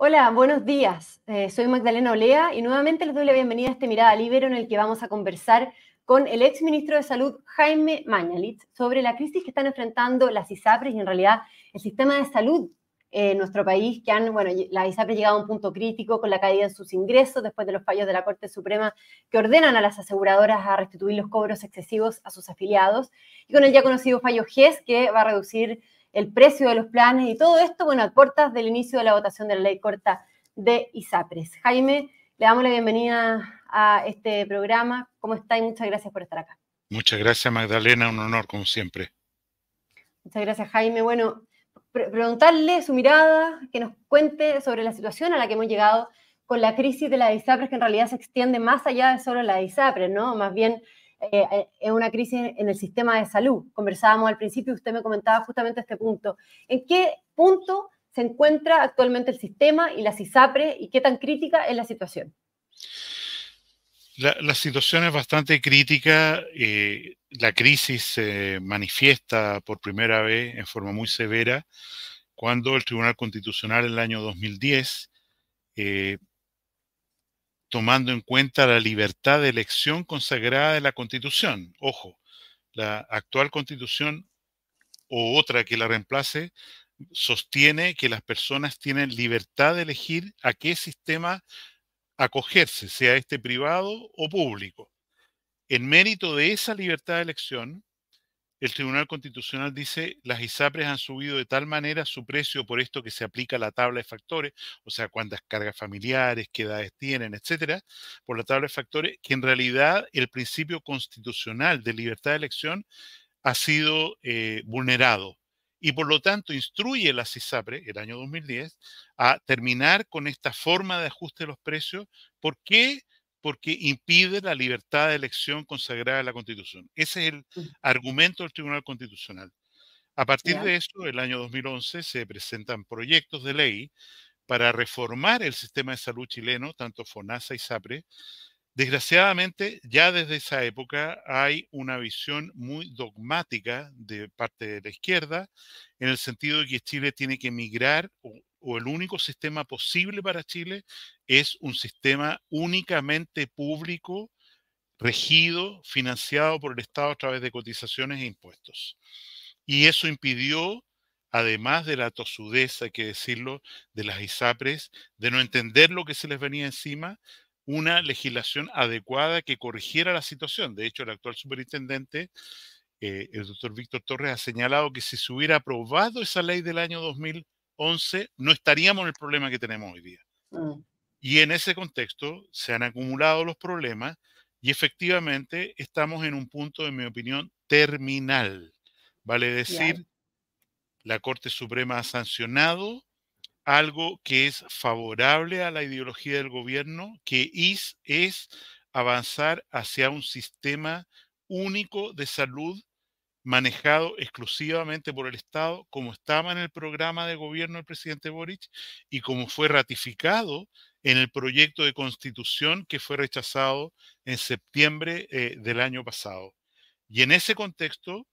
Hola, buenos días. Eh, soy Magdalena Olea y nuevamente les doy la bienvenida a este Mirada Libero en el que vamos a conversar con el ex ministro de Salud, Jaime Mañalit, sobre la crisis que están enfrentando las ISAPRES y en realidad el sistema de salud en nuestro país, que han, bueno, las ISAPRES llegado a un punto crítico con la caída en sus ingresos después de los fallos de la Corte Suprema que ordenan a las aseguradoras a restituir los cobros excesivos a sus afiliados y con el ya conocido fallo GES que va a reducir el precio de los planes y todo esto, bueno, a puertas del inicio de la votación de la ley corta de ISAPRES. Jaime, le damos la bienvenida a este programa. ¿Cómo está? Y muchas gracias por estar acá. Muchas gracias, Magdalena. Un honor, como siempre. Muchas gracias, Jaime. Bueno, preguntarle su mirada, que nos cuente sobre la situación a la que hemos llegado con la crisis de la ISAPRES, que en realidad se extiende más allá de solo la ISAPRES, ¿no? Más bien eh, eh, es una crisis en el sistema de salud. Conversábamos al principio y usted me comentaba justamente este punto. ¿En qué punto se encuentra actualmente el sistema y la CISAPRE y qué tan crítica es la situación? La, situación es bastante crítica. Eh, la crisis se manifiesta por primera vez en forma muy severa cuando el Tribunal Constitucional en el año 2010 tomando en cuenta la libertad de elección consagrada en la Constitución. Ojo, la actual Constitución o otra que la reemplace sostiene que las personas tienen libertad de elegir a qué sistema acogerse, sea este privado o público. En mérito de esa libertad de elección, el Tribunal Constitucional dice las ISAPRES han subido de tal manera su precio por esto que se aplica la tabla de factores, o sea, cuántas cargas familiares, qué edades tienen, etcétera, por la tabla de factores, que en realidad el principio constitucional de libertad de elección ha sido eh, vulnerado y por lo tanto instruye la CISAPRE, el año 2010, a terminar con esta forma de ajuste de los precios. ¿Por qué? Porque impide la libertad de elección consagrada en la Constitución. Ese es el mm. argumento del Tribunal Constitucional. A partir de eso, el año 2011 se presentan proyectos de ley para reformar el sistema de salud chileno, tanto FONASA y SAPRE. Desgraciadamente, ya desde esa época hay una visión muy dogmática de parte de la izquierda, en el sentido de que Chile tiene que migrar o el único sistema posible para Chile es un sistema únicamente público, regido, financiado por el Estado a través de cotizaciones e impuestos. Y eso impidió, además de la tosudeza, hay que decirlo, de las ISAPRES, de no entender lo que se les venía encima, una legislación adecuada que corrigiera la situación. De hecho, el actual superintendente, eh, el doctor Víctor Torres, ha señalado que si se hubiera aprobado esa ley del año 2000, 11, no estaríamos en el problema que tenemos hoy día. Mm. Y en ese contexto se han acumulado los problemas y efectivamente estamos en un punto, en mi opinión, terminal. Vale decir, la Corte Suprema ha sancionado algo que es favorable a la ideología del gobierno, que es, es avanzar hacia un sistema único de salud manejado exclusivamente por el Estado, como estaba en el programa de gobierno del presidente Boric y como fue ratificado en el proyecto de constitución que fue rechazado en septiembre eh, del año pasado. Y en ese contexto,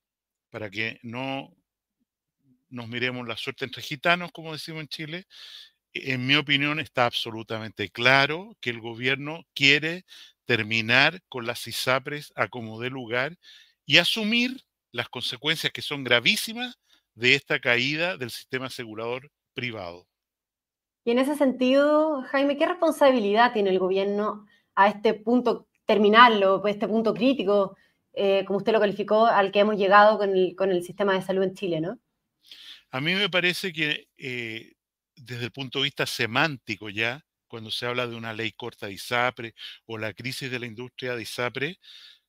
para que no nos miremos la suerte entre gitanos, como decimos en Chile, en mi opinión está absolutamente claro que el gobierno quiere terminar con las ISAPRES a como dé lugar y asumir las consecuencias que son gravísimas de esta caída del sistema asegurador privado. Y en ese sentido, Jaime, ¿qué responsabilidad tiene el gobierno a este punto terminal o este punto crítico, eh, como usted lo calificó, al que hemos llegado con el, sistema de salud en Chile, ¿no? A mí me parece que eh, desde el punto de vista semántico ya, cuando se habla de una ley corta de ISAPRE o la crisis de la industria de ISAPRE,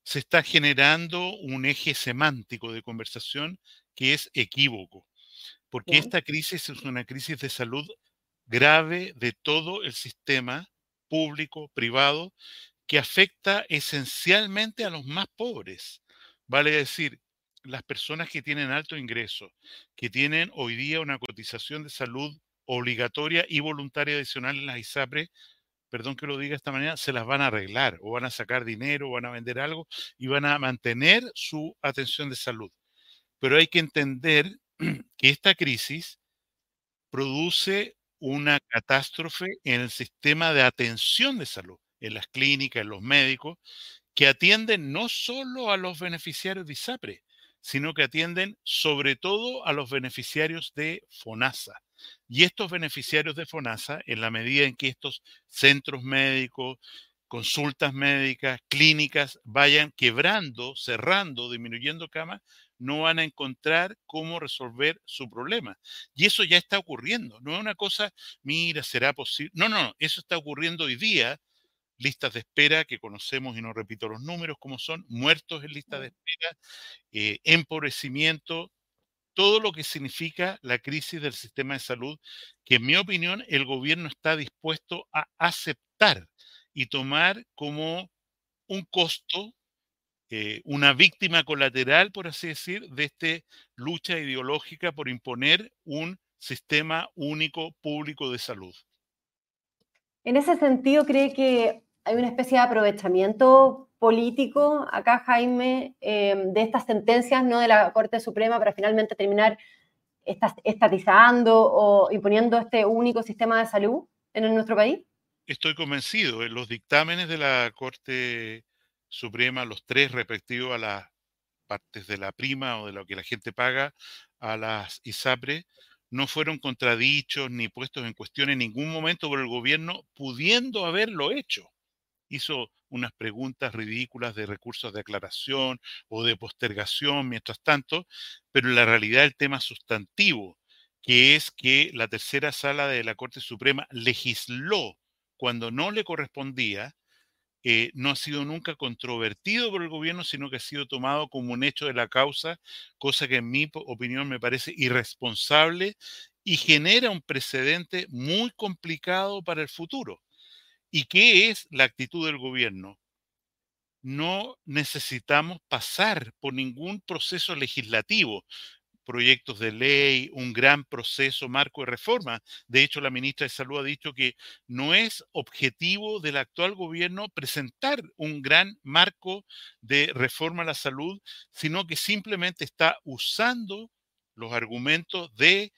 se está generando un eje semántico de conversación que es equívoco, porque esta crisis es una crisis de salud grave de todo el sistema público, privado, que afecta esencialmente a los más pobres. Vale decir, las personas que tienen alto ingreso, que tienen hoy día una cotización de salud obligatoria y voluntaria adicional en las ISAPRE, perdón que lo diga esta manera, se las van a arreglar o van a sacar dinero o van a vender algo y van a mantener su atención de salud. Pero hay que entender que esta crisis produce una catástrofe en el sistema de atención de salud, en las clínicas, en los médicos, que atienden no solo a los beneficiarios de ISAPRE, sino que atienden sobre todo a los beneficiarios de FONASA. Y estos beneficiarios de FONASA, en la medida en que estos centros médicos, consultas médicas, clínicas vayan quebrando, cerrando, disminuyendo camas, no van a encontrar cómo resolver su problema. Y eso ya está ocurriendo. No es una cosa, mira, será posible. No, no, eso está ocurriendo hoy día. Listas de espera que conocemos y no repito los números como son, muertos en lista de espera, eh, empobrecimiento, todo lo que significa la crisis del sistema de salud, que en mi opinión el gobierno está dispuesto a aceptar y tomar como un costo eh, una víctima colateral, por así decir, de esta lucha ideológica por imponer un sistema único público de salud. En ese sentido, ¿cree que hay una especie de aprovechamiento político acá, Jaime, em, de estas sentencias, no de la Corte Suprema, para finalmente terminar estatizando o imponiendo este único sistema de salud en nuestro país? Estoy convencido. En los dictámenes de la Corte Suprema, los tres respectivos a las partes de la prima o de lo que la gente paga a las ISAPRE, no fueron contradichos ni puestos en cuestión en ningún momento por el gobierno, pudiendo haberlo hecho. Hizo unas preguntas ridículas de recursos de aclaración o de postergación mientras tanto, pero en la realidad el tema sustantivo, que es que la tercera sala de la Corte Suprema legisló cuando no le correspondía, eh, no ha sido nunca controvertido por el gobierno, sino que ha sido tomado como un hecho de la causa, cosa que en mi opinión me parece irresponsable y genera un precedente muy complicado para el futuro. ¿Y qué es la actitud del gobierno? No necesitamos pasar por ningún proceso legislativo proyectos de ley, un gran proceso marco de reforma. De hecho, la ministra de Salud ha dicho que no es objetivo del actual gobierno presentar un gran marco de reforma a la salud, sino que simplemente está usando los argumentos de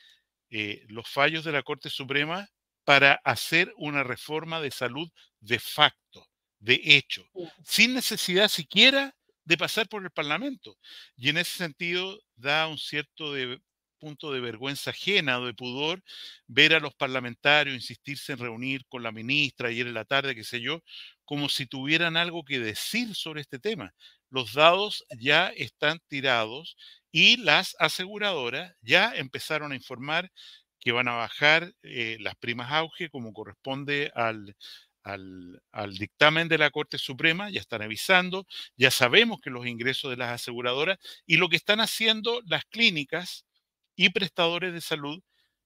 eh, los fallos de la Corte Suprema para hacer una reforma de salud de facto, de hecho, sin necesidad siquiera de pasar por el Parlamento. Y en ese sentido da un cierto de, punto de vergüenza ajena o de pudor ver a los parlamentarios insistirse en reunir con la ministra ayer en la tarde, qué sé yo, como si tuvieran algo que decir sobre este tema. Los dados ya están tirados y las aseguradoras ya empezaron a informar que van a bajar eh, las primas auge como corresponde al, al, dictamen de la Corte Suprema, ya están avisando, ya sabemos que los ingresos de las aseguradoras y lo que están haciendo las clínicas y prestadores de salud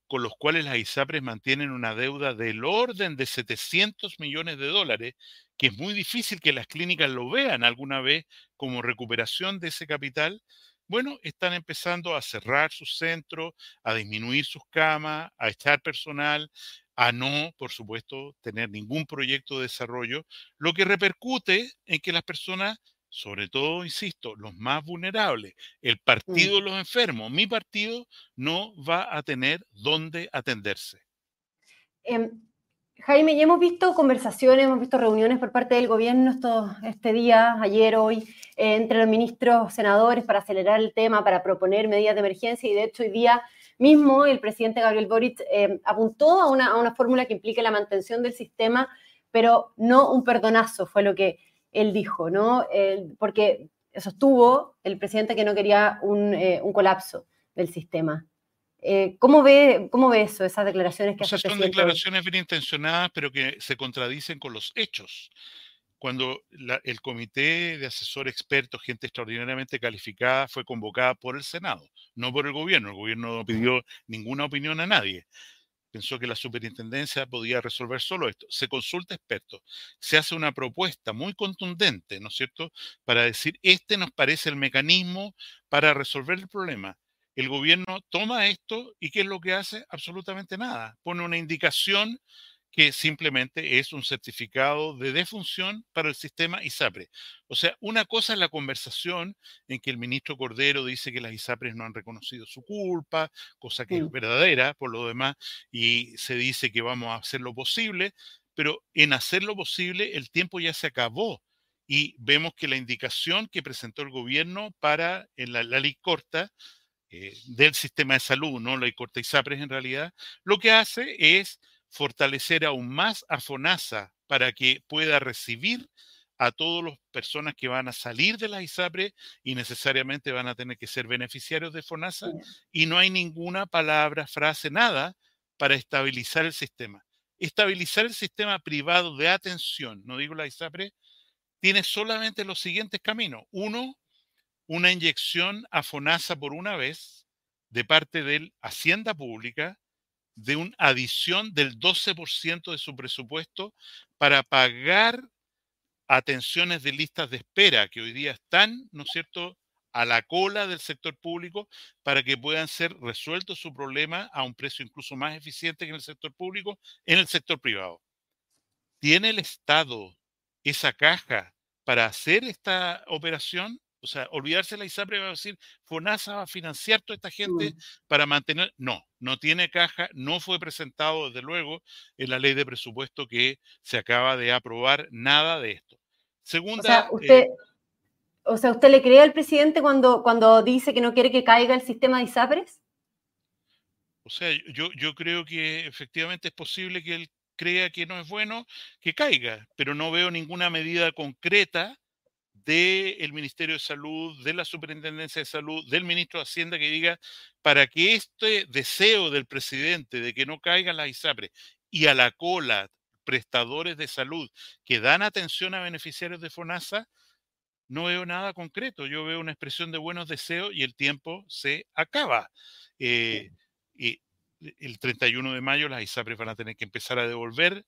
con los cuales las ISAPRES mantienen una deuda del orden de 700 millones de dólares, que es muy difícil que las clínicas lo vean alguna vez como recuperación de ese capital, bueno, están empezando a cerrar sus centros, a disminuir sus camas, a echar personal, a no, por supuesto, tener ningún proyecto de desarrollo, lo que repercute en que las personas, sobre todo, insisto, los más vulnerables, el partido de los enfermos, mi partido, no va a tener dónde atenderse. Em, Jaime, ya hemos visto conversaciones, hemos visto reuniones por parte del gobierno este día, ayer, hoy, eh, entre los ministros senadores para acelerar el tema, para proponer medidas de emergencia y de hecho hoy día mismo el presidente Gabriel Boric eh, apuntó a una, fórmula que implique la mantención del sistema, pero no un perdonazo, fue lo que él dijo, ¿no? porque sostuvo el presidente que no quería un, eh, colapso del sistema. Eh, ¿cómo, ve, ¿Cómo ve eso, esas declaraciones que hace Son declaraciones bien intencionadas, pero que se contradicen con los hechos cuando el comité de asesor expertos, gente extraordinariamente calificada, fue convocada por el Senado, no por el gobierno. El gobierno no pidió ninguna opinión a nadie. Pensó que la superintendencia podía resolver solo esto. Se consulta expertos, se hace una propuesta muy contundente, ¿no es cierto?, para decir, este nos parece el mecanismo para resolver el problema. El gobierno toma esto y ¿qué es lo que hace? Absolutamente nada. Pone una indicación que simplemente es un certificado de defunción para el sistema ISAPRE. O sea, una cosa es la conversación en que el ministro Cordero dice que las ISAPRES no han reconocido su culpa, cosa que es verdadera por lo demás, y se dice que vamos a hacer lo posible, pero en hacer lo posible el tiempo ya se acabó y vemos que la indicación que presentó el gobierno para en la, ley corta eh, del sistema de salud, no la ISAPRES en realidad, lo que hace es fortalecer aún más a FONASA para que pueda recibir a todas las personas que van a salir de la ISAPRE y necesariamente van a tener que ser beneficiarios de FONASA y no hay ninguna palabra, frase, nada para estabilizar el sistema. Estabilizar el sistema privado de atención, no digo la ISAPRE, tiene solamente los siguientes caminos. Uno, una inyección a FONASA por una vez de parte de Hacienda Pública de una adición del 12% de su presupuesto para pagar atenciones de listas de espera que hoy día están, ¿no es cierto?, a la cola del sector público para que puedan ser resueltos su problema a un precio incluso más eficiente que en el sector público, en el sector privado. ¿Tiene el Estado esa caja para hacer esta operación? O sea, olvidarse la ISAPRE va a decir, FONASA va a financiar toda esta gente para mantener. No, no tiene caja, no fue presentado desde luego en la ley de presupuesto que se acaba de aprobar nada de esto. Segunda. O sea, eh, usted, o sea, ¿usted le cree al presidente cuando, cuando dice que no quiere que caiga el sistema de ISAPRES? O sea, yo, yo creo que efectivamente es posible que él crea que no es bueno que caiga, pero no veo ninguna medida concreta del Ministerio de Salud, de la Superintendencia de Salud, del Ministro de Hacienda que diga para que este deseo del presidente de que no caigan las ISAPRES y a la cola prestadores de salud que dan atención a beneficiarios de FONASA, no veo nada concreto. Yo veo una expresión de buenos deseos y el tiempo se acaba. Eh, y el 31 de mayo las ISAPRES van a tener que empezar a devolver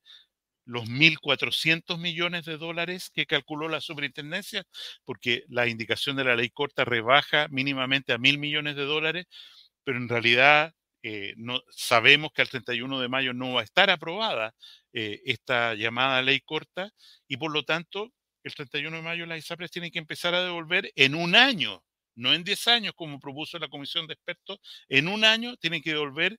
los 1.400 millones de dólares que calculó la superintendencia, porque la indicación de la ley corta rebaja mínimamente a mil millones de dólares, pero en realidad eh, no, sabemos que al 31 de mayo no va a estar aprobada eh, esta llamada ley corta y por lo tanto el 31 de mayo las ISAPRES tienen que empezar a devolver en un año, no en 10 años como propuso la comisión de expertos, en un año tienen que devolver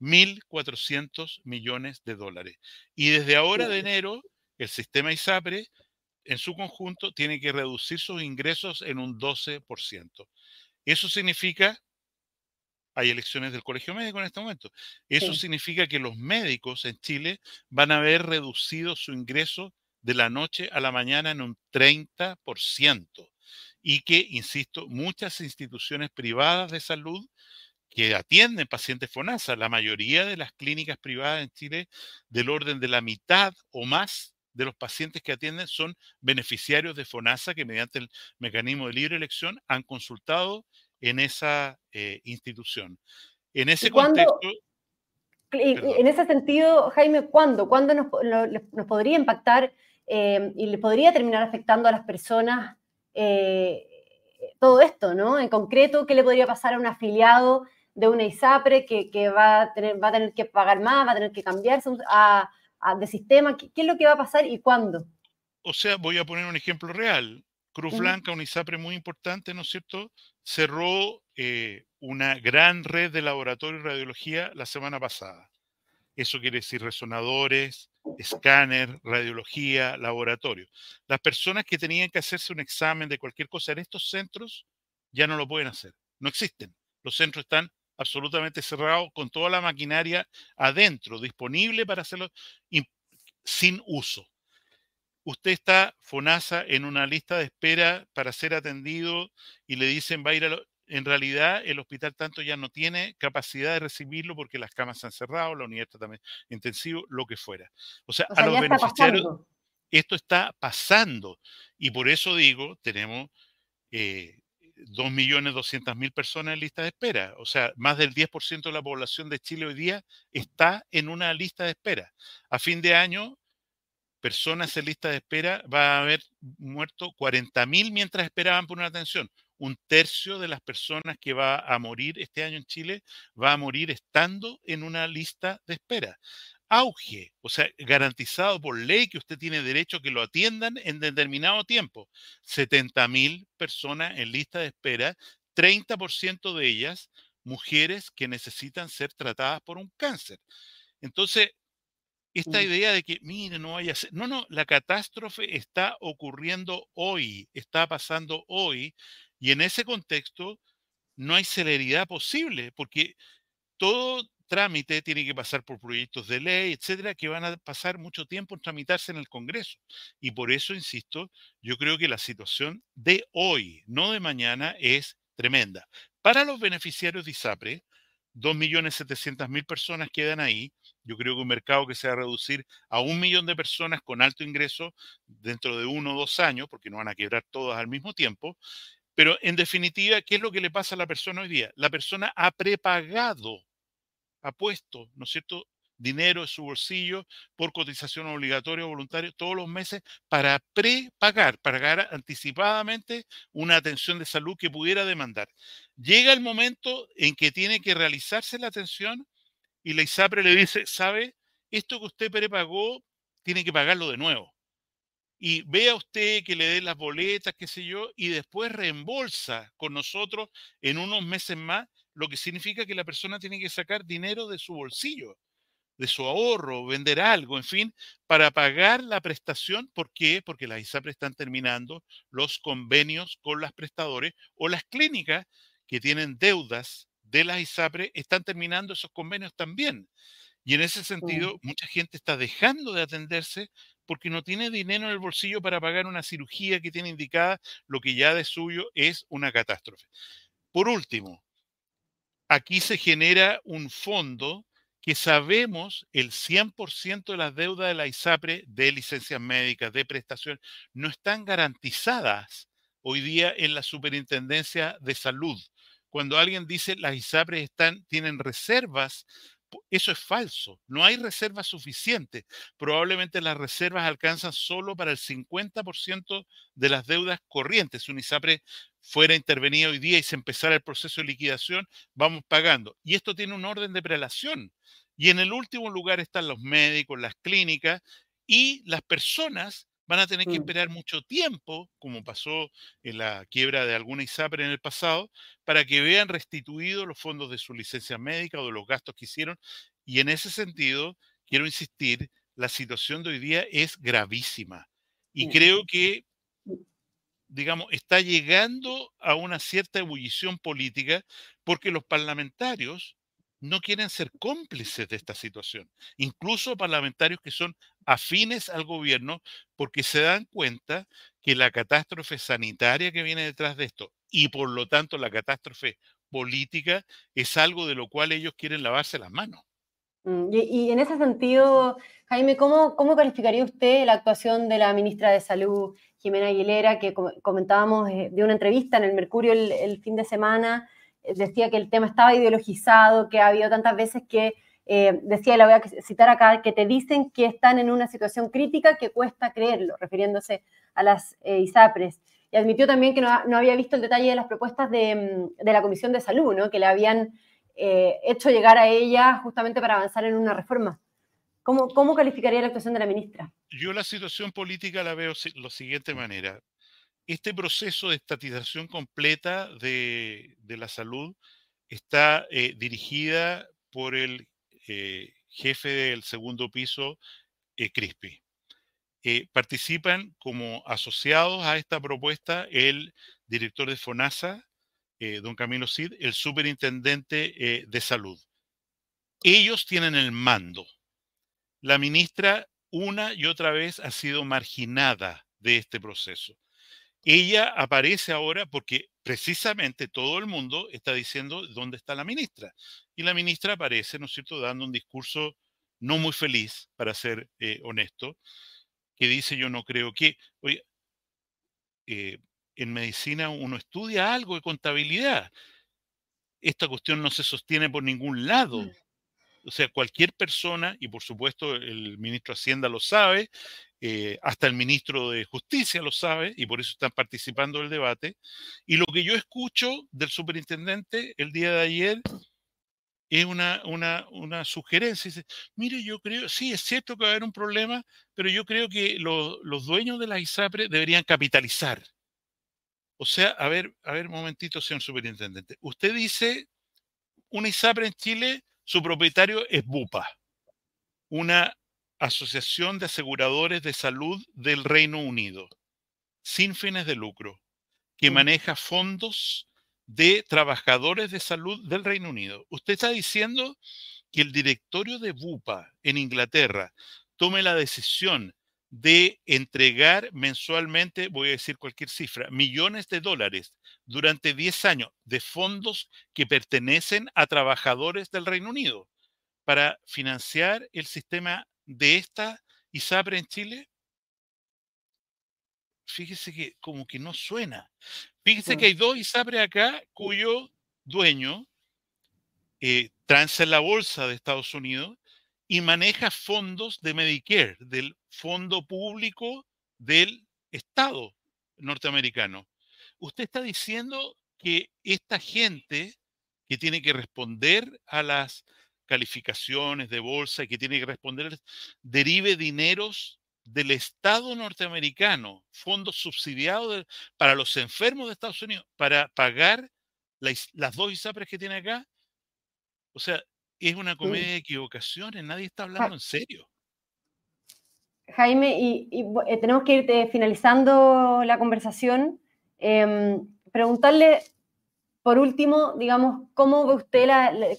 1.400 millones de dólares. Y desde ahora de enero, el sistema ISAPRE en su conjunto tiene que reducir sus ingresos en un 12%. Eso significa, hay elecciones del Colegio Médico en este momento, eso significa que los médicos en Chile van a haber reducido su ingreso de la noche a la mañana en un 30% y que, insisto, muchas instituciones privadas de salud que atienden pacientes FONASA. La mayoría de las clínicas privadas en Chile, del orden de la mitad o más de los pacientes que atienden son beneficiarios de FONASA que mediante el mecanismo de libre elección han consultado en esa eh, institución. En ese contexto... en ese sentido, Jaime, ¿cuándo? ¿Cuándo nos, podría impactar eh, y le podría terminar afectando a las personas eh, todo esto, ¿no? En concreto, ¿qué le podría pasar a un afiliado de una ISAPRE que, va, a tener, va a tener que pagar más, va a tener que cambiarse a, de sistema? ¿Qué, es lo que va a pasar y cuándo? O sea, voy a poner un ejemplo real. Cruz Blanca, una ISAPRE muy importante, ¿no es cierto? Cerró eh, una gran red de laboratorio de radiología la semana pasada. Eso quiere decir resonadores, escáner, radiología, laboratorio. Las personas que tenían que hacerse un examen de cualquier cosa en estos centros ya no lo pueden hacer. No existen. Los centros están absolutamente cerrado, con toda la maquinaria adentro, disponible para hacerlo sin uso. Usted está, FONASA, en una lista de espera para ser atendido y le dicen va a ir a en realidad el hospital tanto ya no tiene capacidad de recibirlo porque las camas se han cerrado, la unidad está también intensivo, lo que fuera. O sea, a los beneficiarios esto está pasando y por eso digo, tenemos eh, 2.200.000 personas en lista de espera. O sea, más del 10% de la población de Chile hoy día está en una lista de espera. A fin de año, personas en lista de espera va a haber muerto 40.000 mientras esperaban por una atención. Un tercio de las personas que va a morir este año en Chile va a morir estando en una lista de espera. Auge, o sea, garantizado por ley que usted tiene derecho a que lo atiendan en determinado tiempo. 70 mil personas en lista de espera, 30% de ellas mujeres que necesitan ser tratadas por un cáncer. Entonces, esta idea de que, mire, no vaya a ser. No, no, la catástrofe está ocurriendo hoy, está pasando hoy, y en ese contexto no hay celeridad posible, porque todo trámite tiene que pasar por proyectos de ley, etcétera, que van a pasar mucho tiempo en tramitarse en el Congreso. Y por eso, insisto, yo creo que la situación de hoy, no de mañana, es tremenda. Para los beneficiarios de ISAPRE, 2.700.000 personas quedan ahí. Yo creo que un mercado que se va a reducir a un millón de personas con alto ingreso dentro de uno o dos años, porque no van a quebrar todas al mismo tiempo. Pero en definitiva, ¿qué es lo que le pasa a la persona hoy día? La persona ha prepagado, ha puesto, ¿no es cierto?, dinero en su bolsillo por cotización obligatoria o voluntaria todos los meses para prepagar, pagar anticipadamente una atención de salud que pudiera demandar. Llega el momento en que tiene que realizarse la atención y la ISAPRE le dice, ¿sabe? Esto que usted prepagó, tiene que pagarlo de nuevo. Y vea usted que le dé las boletas, qué sé yo, y después reembolsa con nosotros en unos meses más, lo que significa que la persona tiene que sacar dinero de su bolsillo, de su ahorro, vender algo, en fin, para pagar la prestación. ¿Por qué? Porque las ISAPRE están terminando los convenios con las prestadores o las clínicas que tienen deudas de las ISAPRE están terminando esos convenios también. Y en ese sentido, mucha gente está dejando de atenderse porque no tiene dinero en el bolsillo para pagar una cirugía que tiene indicada, lo que ya de suyo es una catástrofe. Por último, aquí se genera un fondo que sabemos el 100% de las deudas de la ISAPRE de licencias médicas, de prestación, no están garantizadas hoy día en la Superintendencia de Salud. Cuando alguien dice las ISAPRES están, tienen reservas, eso es falso. No hay reservas suficientes. Probablemente las reservas alcanzan solo para el 50% de las deudas corrientes. Si un ISAPRE fuera intervenido hoy día y se empezara el proceso de liquidación, vamos pagando. Y esto tiene un orden de prelación. Y en el último lugar están los médicos, las clínicas y las personas van a tener que mm. esperar mucho tiempo, como pasó en la quiebra de alguna ISAPRE en el pasado, para que vean restituidos los fondos de su licencia médica o de los gastos que hicieron. Y en ese sentido, quiero insistir, la situación de hoy día es gravísima. Y creo que, digamos, está llegando a una cierta ebullición política porque los parlamentarios no quieren ser cómplices de esta situación, incluso parlamentarios que son afines al gobierno, porque se dan cuenta que la catástrofe sanitaria que viene detrás de esto y por lo tanto la catástrofe política es algo de lo cual ellos quieren lavarse las manos. Mm, y, en ese sentido, Jaime, ¿cómo, ¿cómo, calificaría usted la actuación de la ministra de Salud, Jimena Aguilera, que comentábamos eh, de una entrevista en el Mercurio el fin de semana? decía que el tema estaba ideologizado, que ha habido tantas veces que, eh, decía, la voy a citar acá, que te dicen que están en una situación crítica que cuesta creerlo, refiriéndose a las eh, ISAPRES. Y admitió también que no, había visto el detalle de las propuestas de, mm, la Comisión de Salud, ¿no? que le habían eh, hecho llegar a ella justamente para avanzar en una reforma. ¿Cómo, ¿Cómo calificaría la actuación de la ministra? Yo la situación política la veo de la siguiente manera este proceso de estatización completa de, la salud está dirigida por el eh, jefe del segundo piso, eh, CRISPI. participan como asociados a esta propuesta el director de FONASA, don Camilo Cid, el superintendente de salud. Ellos tienen el mando. La ministra una y otra vez ha sido marginada de este proceso ella aparece ahora porque precisamente todo el mundo está diciendo dónde está la ministra. Y la ministra aparece, ¿no es cierto?, dando un discurso no muy feliz, para ser eh, honesto, que dice yo no creo que, oye, eh, en medicina uno estudia algo de contabilidad. Esta cuestión no se sostiene por ningún lado. Mm. O sea, cualquier persona, y por supuesto el ministro Hacienda lo sabe, eh, hasta el ministro de Justicia lo sabe y por eso están participando del debate. Y lo que yo escucho del superintendente el día de ayer es una, una, sugerencia. Dice, mire, yo creo, sí, es cierto que va a haber un problema, pero yo creo que los dueños de la ISAPRE deberían capitalizar. O sea, a ver, a ver, un momentito, señor superintendente. Usted dice, una ISAPRE en Chile, su propietario es BUPA, una asociación de aseguradores de salud del Reino Unido, sin fines de lucro, que maneja fondos de trabajadores de salud del Reino Unido. Usted está diciendo que el directorio de BUPA en Inglaterra tome la decisión de entregar mensualmente, voy a decir cualquier cifra, millones de dólares durante 10 años de fondos que pertenecen a trabajadores del Reino Unido para financiar el sistema de esta ISAPRE en Chile? Fíjese que como que no suena. Fíjese que hay dos ISAPRE acá cuyo dueño eh, transa en la bolsa de Estados Unidos y maneja fondos de Medicare, del fondo público del Estado norteamericano. Usted está diciendo que esta gente que tiene que responder a las calificaciones de bolsa y que tiene que responder, derive dineros del Estado norteamericano, fondos subsidiados para los enfermos de Estados Unidos, para pagar las dos ISAPRES que tiene acá. O sea, es una comedia de equivocaciones, nadie está hablando en serio. Jaime, y, eh, tenemos que ir eh, finalizando la conversación. Em, preguntarle, por último, digamos, ¿cómo ve usted,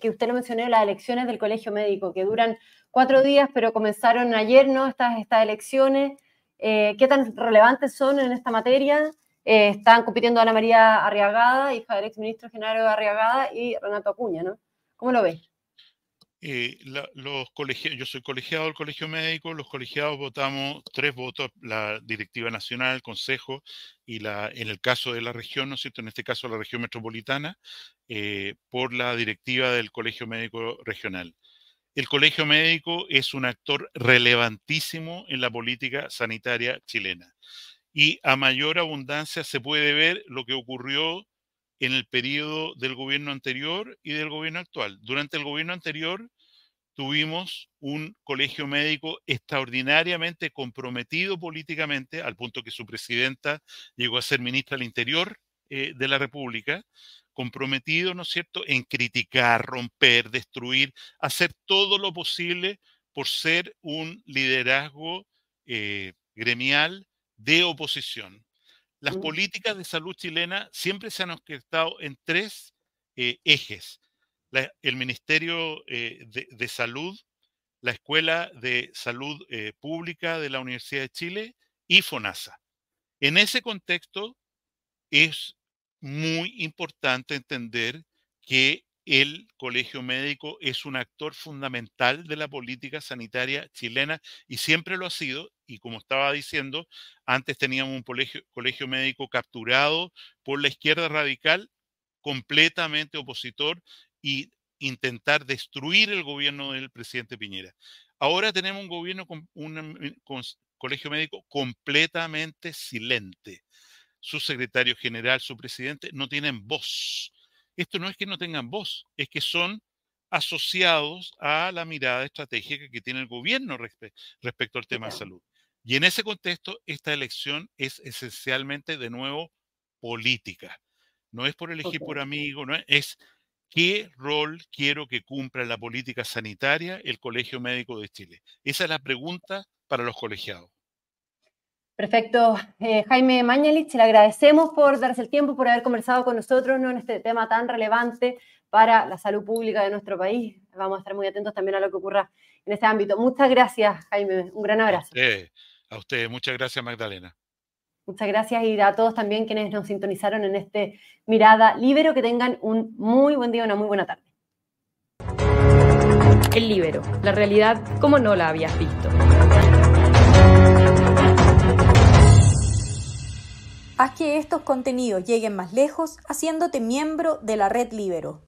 que usted lo mencionó, las elecciones del colegio médico, que duran cuatro días, pero comenzaron ayer, ¿no? Estas, estas elecciones. Eh, ¿Qué tan relevantes son en esta materia? están compitiendo Ana María Arriagada, hija del exministro Genaro Arriagada, y Renato Acuña, ¿no? ¿Cómo lo ves? Eh, los colegiados, yo soy colegiado del Colegio Médico, los colegiados votamos tres votos, la directiva nacional, el consejo y la, en el caso de la región, ¿no es cierto? En este caso la región metropolitana, eh, por la directiva del Colegio Médico Regional. El Colegio Médico es un actor relevantísimo en la política sanitaria chilena. Y a mayor abundancia se puede ver lo que ocurrió en el periodo del gobierno anterior y del gobierno actual. Durante el gobierno anterior tuvimos un colegio médico extraordinariamente comprometido políticamente, al punto que su presidenta llegó a ser ministra del Interior eh, de la República, comprometido, ¿no es cierto?, en criticar, romper, destruir, hacer todo lo posible por ser un liderazgo eh, gremial de oposición. Las políticas de salud chilena siempre se han orquestado en tres eh, ejes. el Ministerio eh, de, Salud, la Escuela de Salud eh, Pública de la Universidad de Chile y FONASA. En ese contexto es muy importante entender que el colegio médico es un actor fundamental de la política sanitaria chilena y siempre lo ha sido. Y como estaba diciendo, antes teníamos un colegio, colegio médico capturado por la izquierda radical, completamente opositor y intentar destruir el gobierno del presidente Piñera. Ahora tenemos un gobierno con un colegio médico completamente silente. Su secretario general, su presidente no tienen voz esto no es que no tengan voz, es que son asociados a la mirada estratégica que tiene el gobierno respecto al tema de salud. Y en ese contexto, esta elección es esencialmente, de nuevo, política. No es por elegir por amigo, no es, es qué rol quiero que cumpla en la política sanitaria el Colegio Médico de Chile. Esa es la pregunta para los colegiados. Perfecto. Eh, Jaime Mañalich, le agradecemos por darse el tiempo, por haber conversado con nosotros ¿no? en este tema tan relevante para la salud pública de nuestro país. Vamos a estar muy atentos también a lo que ocurra en este ámbito. Muchas gracias, Jaime. Un gran abrazo. A usted, muchas gracias, Magdalena. Muchas gracias y a todos también quienes nos sintonizaron en este Mirada Libero. Que tengan un muy buen día, una muy buena tarde. El Libero, la realidad como no la habías visto. Haz que estos contenidos lleguen más lejos haciéndote miembro de la red Libero.